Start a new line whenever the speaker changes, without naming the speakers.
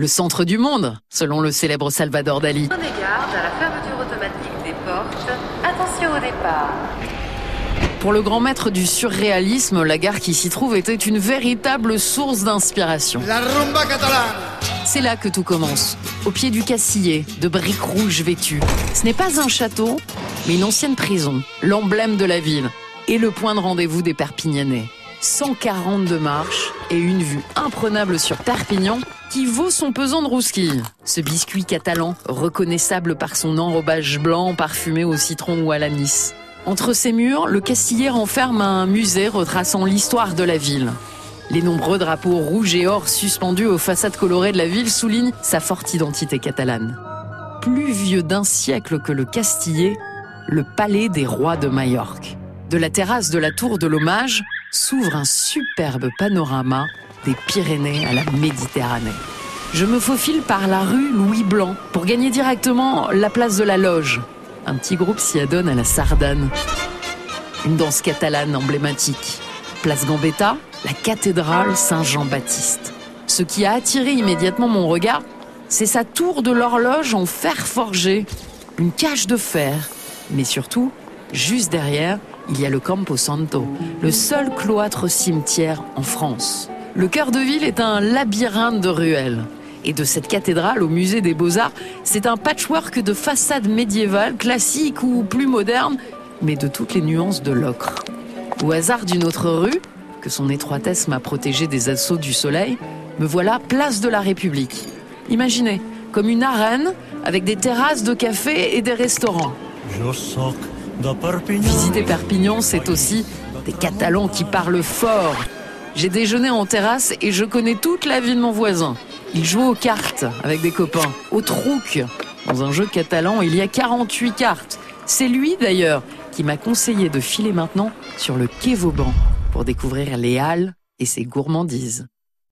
le centre du monde, selon le célèbre Salvador Dali.
Prenez garde à la fermeture automatique des portes. Attention au départ.
Pour le grand maître du surréalisme, la gare qui s'y trouve était une véritable source d'inspiration.
La rumba catalane
C'est là que tout commence, au pied du Cassillet, de briques rouges vêtues. Ce n'est pas un château, mais une ancienne prison, l'emblème de la ville et le point de rendez-vous des Perpignanais. 142 marches et une vue imprenable sur Perpignan qui vaut son pesant de rousquille. Ce biscuit catalan, reconnaissable par son enrobage blanc parfumé au citron ou à l'anis. Entre ses murs, le Castillet renferme un musée retraçant l'histoire de la ville. Les nombreux drapeaux rouges et or suspendus aux façades colorées de la ville soulignent sa forte identité catalane. Plus vieux d'un siècle que le Castillet, le palais des rois de Majorque. De la terrasse de la tour de l'hommage s'ouvre un superbe panorama des Pyrénées à la Méditerranée. Je me faufile par la rue Louis Blanc pour gagner directement la place de la Loge. Un petit groupe s'y adonne à la sardane. Une danse catalane emblématique. Place Gambetta, la cathédrale Saint-Jean-Baptiste. Ce qui a attiré immédiatement mon regard, c'est sa tour de l'horloge en fer forgé. Une cage de fer. Mais surtout, juste derrière, il y a le Campo Santo, le seul cloître cimetière en France. Le cœur de ville est un labyrinthe de ruelles. Et de cette cathédrale au musée des beaux-arts, c'est un patchwork de façades médiévales, classiques ou plus modernes, mais de toutes les nuances de l'ocre. Au hasard d'une autre rue, que son étroitesse m'a protégé des assauts du soleil, me voilà place de la République. Imaginez, comme une arène avec des terrasses de café et des restaurants. Visiter Perpignan, c'est aussi des Catalans qui parlent fort. J'ai déjeuné en terrasse et je connais toute la vie de mon voisin. Il joue aux cartes avec des copains, au trouc. Dans un jeu catalan, il y a 48 cartes. C'est lui d'ailleurs qui m'a conseillé de filer maintenant sur le quai Vauban pour découvrir les halles et ses gourmandises.